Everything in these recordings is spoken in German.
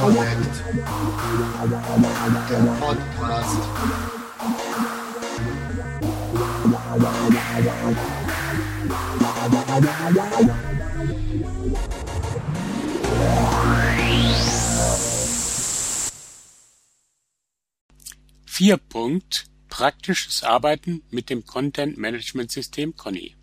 Connect. Der Podcast. Vier Punkt Praktisches Arbeiten mit dem Content Management System Conny.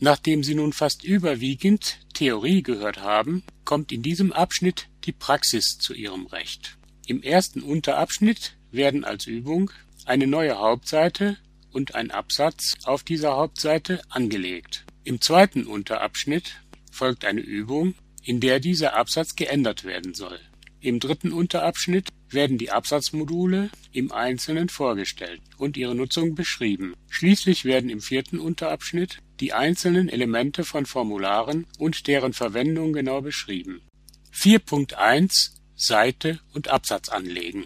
Nachdem Sie nun fast überwiegend Theorie gehört haben, kommt in diesem Abschnitt die Praxis zu ihrem Recht. Im ersten Unterabschnitt werden als Übung eine neue Hauptseite und ein Absatz auf dieser Hauptseite angelegt. Im zweiten Unterabschnitt folgt eine Übung, in der dieser Absatz geändert werden soll. Im dritten Unterabschnitt werden die Absatzmodule im Einzelnen vorgestellt und ihre Nutzung beschrieben. Schließlich werden im vierten Unterabschnitt die einzelnen Elemente von Formularen und deren Verwendung genau beschrieben. 4.1 Seite und Absatz anlegen.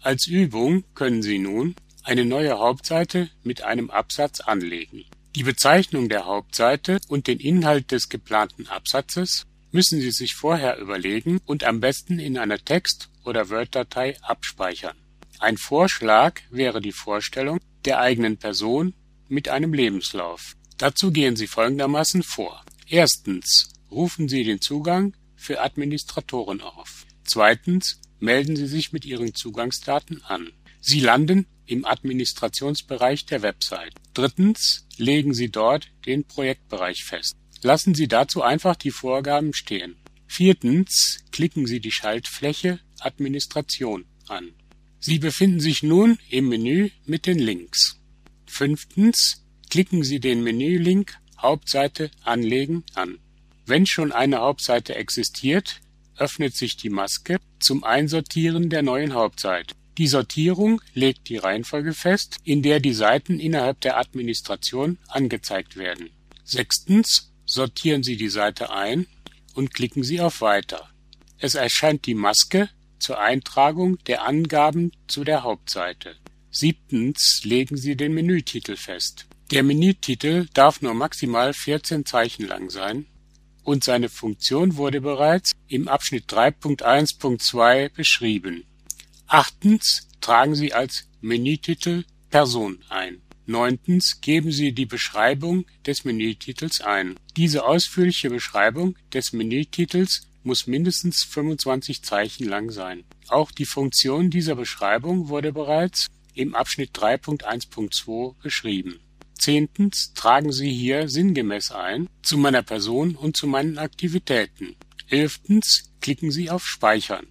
Als Übung können Sie nun eine neue Hauptseite mit einem Absatz anlegen. Die Bezeichnung der Hauptseite und den Inhalt des geplanten Absatzes müssen Sie sich vorher überlegen und am besten in einer Text- oder Word-Datei abspeichern. Ein Vorschlag wäre die Vorstellung der eigenen Person mit einem Lebenslauf. Dazu gehen Sie folgendermaßen vor. Erstens rufen Sie den Zugang für Administratoren auf. Zweitens melden Sie sich mit Ihren Zugangsdaten an. Sie landen im Administrationsbereich der Website. Drittens legen Sie dort den Projektbereich fest. Lassen Sie dazu einfach die Vorgaben stehen. Viertens klicken Sie die Schaltfläche Administration an. Sie befinden sich nun im Menü mit den Links. Fünftens klicken Sie den Menülink Hauptseite anlegen an. Wenn schon eine Hauptseite existiert, öffnet sich die Maske zum Einsortieren der neuen Hauptseite. Die Sortierung legt die Reihenfolge fest, in der die Seiten innerhalb der Administration angezeigt werden. Sechstens sortieren Sie die Seite ein und klicken Sie auf Weiter. Es erscheint die Maske zur Eintragung der Angaben zu der Hauptseite. Siebtens legen Sie den Menütitel fest. Der Menütitel darf nur maximal 14 Zeichen lang sein und seine Funktion wurde bereits im Abschnitt 3.1.2 beschrieben. Achtens tragen Sie als Menütitel Person ein. Neuntens geben Sie die Beschreibung des Menütitels ein. Diese ausführliche Beschreibung des Menütitels muss mindestens 25 Zeichen lang sein. Auch die Funktion dieser Beschreibung wurde bereits im Abschnitt 3.1.2 beschrieben. Zehntens tragen Sie hier sinngemäß ein zu meiner Person und zu meinen Aktivitäten. Elftens klicken Sie auf Speichern.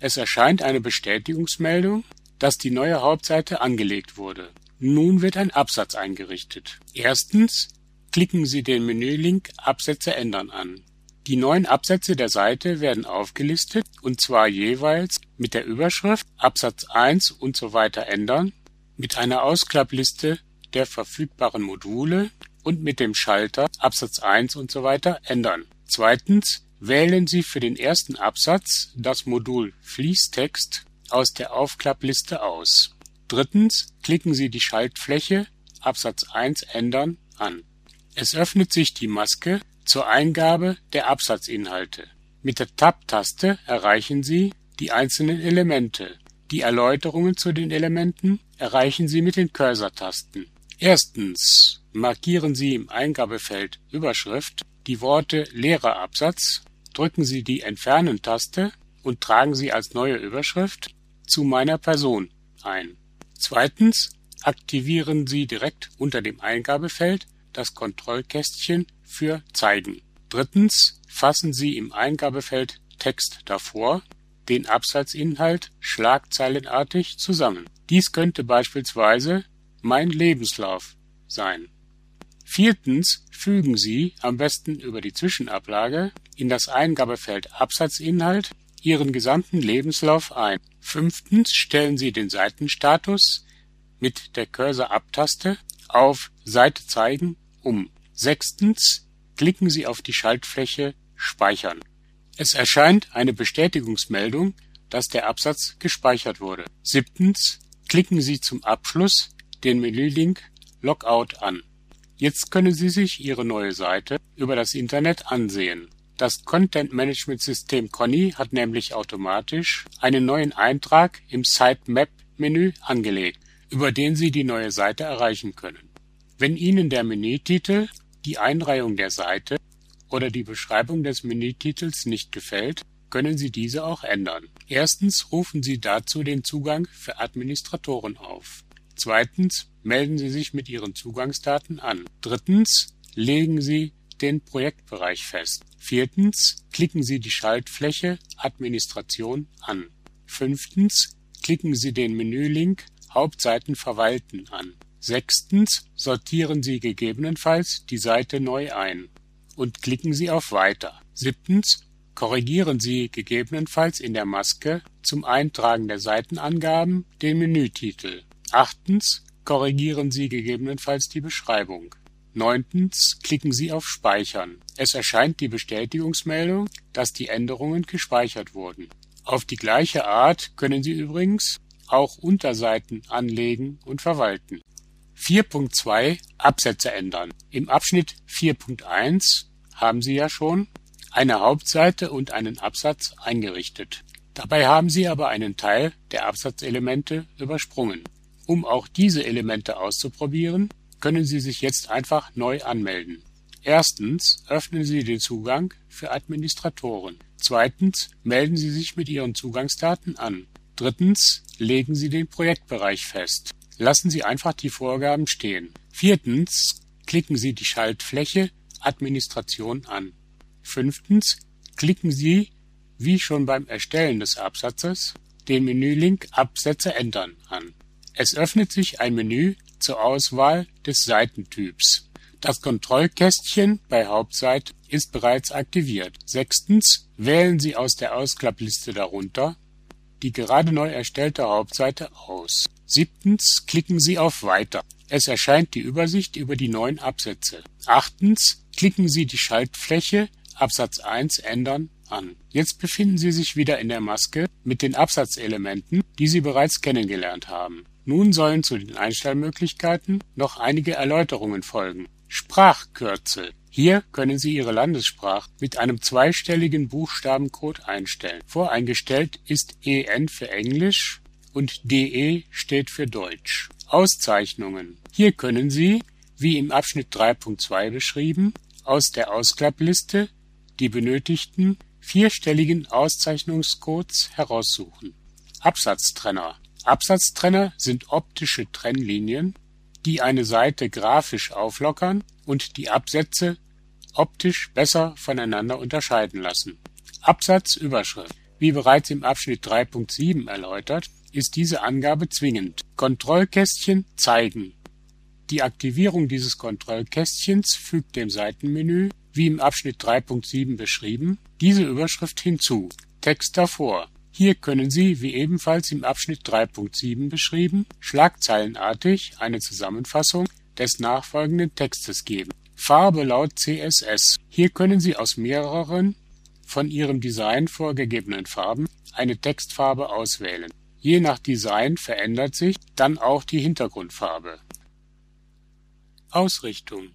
Es erscheint eine Bestätigungsmeldung, dass die neue Hauptseite angelegt wurde. Nun wird ein Absatz eingerichtet. Erstens klicken Sie den Menülink Absätze ändern an. Die neuen Absätze der Seite werden aufgelistet und zwar jeweils mit der Überschrift Absatz 1 und so weiter ändern, mit einer Ausklappliste der verfügbaren Module und mit dem Schalter Absatz 1 und so weiter ändern. Zweitens wählen Sie für den ersten Absatz das Modul Fließtext aus der Aufklappliste aus. Drittens klicken Sie die Schaltfläche Absatz 1 ändern an. Es öffnet sich die Maske zur Eingabe der Absatzinhalte. Mit der Tab-Taste erreichen Sie die einzelnen Elemente. Die Erläuterungen zu den Elementen erreichen Sie mit den Cursor-Tasten. Erstens markieren Sie im Eingabefeld Überschrift die Worte Leerer Absatz, drücken Sie die Entfernen-Taste und tragen sie als neue Überschrift zu meiner Person ein. Zweitens aktivieren Sie direkt unter dem Eingabefeld das Kontrollkästchen für Zeigen. Drittens fassen Sie im Eingabefeld Text davor den Absatzinhalt schlagzeilenartig zusammen. Dies könnte beispielsweise mein Lebenslauf sein. Viertens fügen Sie, am besten über die Zwischenablage, in das Eingabefeld Absatzinhalt Ihren gesamten Lebenslauf ein. Fünftens stellen Sie den Seitenstatus mit der Cursor-Abtaste auf Seite zeigen um. Sechstens klicken Sie auf die Schaltfläche Speichern. Es erscheint eine Bestätigungsmeldung, dass der Absatz gespeichert wurde. Siebtens. Klicken Sie zum Abschluss den Menülink Logout an. Jetzt können Sie sich Ihre neue Seite über das Internet ansehen. Das Content Management System Conny hat nämlich automatisch einen neuen Eintrag im Sitemap Menü angelegt, über den Sie die neue Seite erreichen können. Wenn Ihnen der Menütitel, die Einreihung der Seite oder die Beschreibung des Menütitels nicht gefällt, können Sie diese auch ändern. Erstens rufen Sie dazu den Zugang für Administratoren auf. Zweitens melden Sie sich mit Ihren Zugangsdaten an. Drittens legen Sie den Projektbereich fest. Viertens klicken Sie die Schaltfläche Administration an. Fünftens klicken Sie den Menülink Hauptseiten verwalten an. Sechstens sortieren Sie gegebenenfalls die Seite neu ein und klicken Sie auf Weiter. Siebtens korrigieren Sie gegebenenfalls in der Maske zum Eintragen der Seitenangaben den Menütitel. Achtens korrigieren Sie gegebenenfalls die Beschreibung. Neuntens klicken Sie auf Speichern. Es erscheint die Bestätigungsmeldung, dass die Änderungen gespeichert wurden. Auf die gleiche Art können Sie übrigens auch Unterseiten anlegen und verwalten. 4.2 Absätze ändern. Im Abschnitt 4.1 haben Sie ja schon eine Hauptseite und einen Absatz eingerichtet. Dabei haben Sie aber einen Teil der Absatzelemente übersprungen. Um auch diese Elemente auszuprobieren, können Sie sich jetzt einfach neu anmelden. Erstens öffnen Sie den Zugang für Administratoren. Zweitens melden Sie sich mit Ihren Zugangsdaten an. Drittens legen Sie den Projektbereich fest. Lassen Sie einfach die Vorgaben stehen. Viertens klicken Sie die Schaltfläche Administration an. Fünftens klicken Sie, wie schon beim Erstellen des Absatzes, den Menülink Absätze ändern an. Es öffnet sich ein Menü zur Auswahl des Seitentyps. Das Kontrollkästchen bei Hauptseite ist bereits aktiviert. Sechstens wählen Sie aus der Ausklappliste darunter die gerade neu erstellte Hauptseite aus. Siebtens klicken Sie auf Weiter. Es erscheint die Übersicht über die neuen Absätze. Achtens klicken Sie die Schaltfläche Absatz 1 ändern an. Jetzt befinden Sie sich wieder in der Maske mit den Absatzelementen, die Sie bereits kennengelernt haben. Nun sollen zu den Einstellmöglichkeiten noch einige Erläuterungen folgen. Sprachkürzel. Hier können Sie Ihre Landessprache mit einem zweistelligen Buchstabencode einstellen. Voreingestellt ist EN für Englisch und DE steht für Deutsch. Auszeichnungen. Hier können Sie, wie im Abschnitt 3.2 beschrieben, aus der Ausklappliste die benötigten vierstelligen Auszeichnungscodes heraussuchen. Absatztrenner. Absatztrenner sind optische Trennlinien, die eine Seite grafisch auflockern und die Absätze optisch besser voneinander unterscheiden lassen. Absatzüberschrift. Wie bereits im Abschnitt 3.7 erläutert, ist diese Angabe zwingend. Kontrollkästchen zeigen. Die Aktivierung dieses Kontrollkästchens fügt dem Seitenmenü wie im Abschnitt 3.7 beschrieben, diese Überschrift hinzu. Text davor. Hier können Sie, wie ebenfalls im Abschnitt 3.7 beschrieben, schlagzeilenartig eine Zusammenfassung des nachfolgenden Textes geben. Farbe laut CSS. Hier können Sie aus mehreren von Ihrem Design vorgegebenen Farben eine Textfarbe auswählen. Je nach Design verändert sich dann auch die Hintergrundfarbe. Ausrichtung.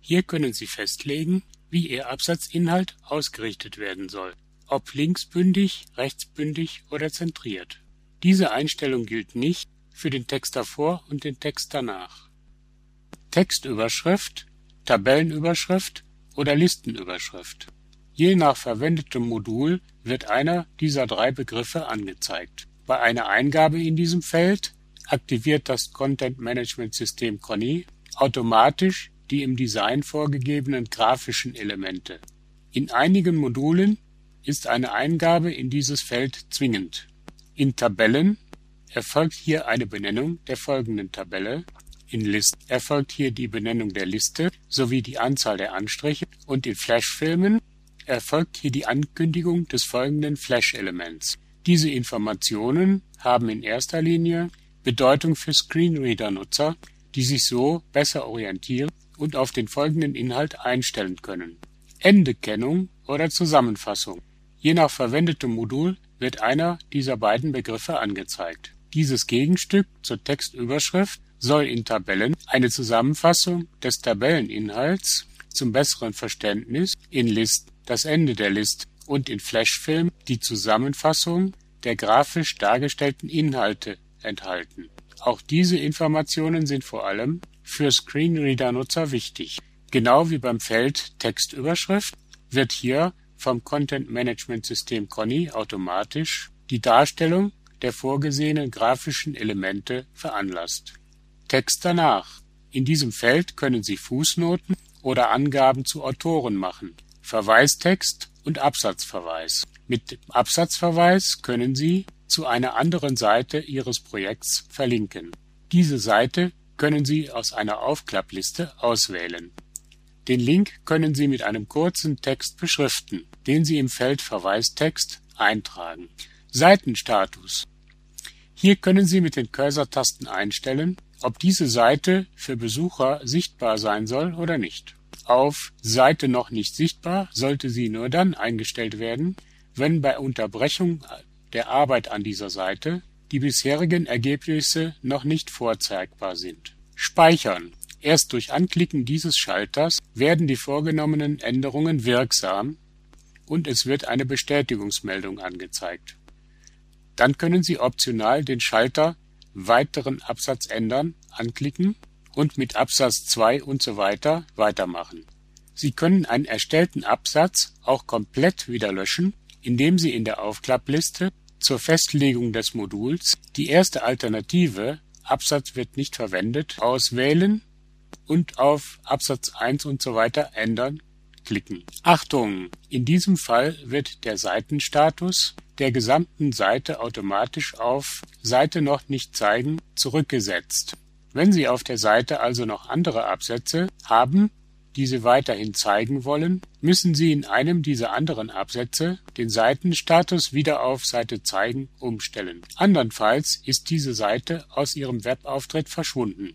Hier können Sie festlegen, wie Ihr Absatzinhalt ausgerichtet werden soll, ob linksbündig, rechtsbündig oder zentriert. Diese Einstellung gilt nicht für den Text davor und den Text danach. Textüberschrift, Tabellenüberschrift oder Listenüberschrift. Je nach verwendetem Modul wird einer dieser drei Begriffe angezeigt. Bei einer Eingabe in diesem Feld aktiviert das Content Management System Conny automatisch die im Design vorgegebenen grafischen Elemente. In einigen Modulen ist eine Eingabe in dieses Feld zwingend. In Tabellen erfolgt hier eine Benennung der folgenden Tabelle, in List erfolgt hier die Benennung der Liste sowie die Anzahl der Anstriche und in Flashfilmen erfolgt hier die Ankündigung des folgenden Flash-Elements. Diese Informationen haben in erster Linie Bedeutung für Screenreader-Nutzer, die sich so besser orientieren und auf den folgenden Inhalt einstellen können. Endekennung oder Zusammenfassung. Je nach verwendetem Modul wird einer dieser beiden Begriffe angezeigt. Dieses Gegenstück zur Textüberschrift soll in Tabellen eine Zusammenfassung des Tabelleninhalts zum besseren Verständnis, in Listen das Ende der Liste und in Flashfilm die Zusammenfassung der grafisch dargestellten Inhalte enthalten. Auch diese Informationen sind vor allem für Screenreader-Nutzer wichtig. Genau wie beim Feld Textüberschrift wird hier vom Content Management System Conny automatisch die Darstellung der vorgesehenen grafischen Elemente veranlasst. Text danach. In diesem Feld können Sie Fußnoten oder Angaben zu Autoren machen, Verweistext und Absatzverweis. Mit Absatzverweis können Sie zu einer anderen Seite Ihres Projekts verlinken. Diese Seite können Sie aus einer Aufklappliste auswählen. Den Link können Sie mit einem kurzen Text beschriften, den Sie im Feld Verweistext eintragen. Seitenstatus. Hier können Sie mit den Cursor-Tasten einstellen, ob diese Seite für Besucher sichtbar sein soll oder nicht. Auf Seite noch nicht sichtbar sollte sie nur dann eingestellt werden, wenn bei Unterbrechung der Arbeit an dieser Seite die bisherigen Ergebnisse noch nicht vorzeigbar sind. Speichern. Erst durch Anklicken dieses Schalters werden die vorgenommenen Änderungen wirksam und es wird eine Bestätigungsmeldung angezeigt. Dann können Sie optional den Schalter Weiteren Absatz ändern anklicken und mit Absatz 2 und so weiter weitermachen. Sie können einen erstellten Absatz auch komplett wieder löschen, indem Sie in der Aufklappliste zur Festlegung des Moduls die erste Alternative Absatz wird nicht verwendet auswählen und auf Absatz 1 und so weiter ändern klicken. Achtung! In diesem Fall wird der Seitenstatus der gesamten Seite automatisch auf Seite noch nicht zeigen zurückgesetzt. Wenn Sie auf der Seite also noch andere Absätze haben, die Sie weiterhin zeigen wollen, müssen Sie in einem dieser anderen Absätze den Seitenstatus wieder auf Seite zeigen umstellen. Andernfalls ist diese Seite aus Ihrem Webauftritt verschwunden.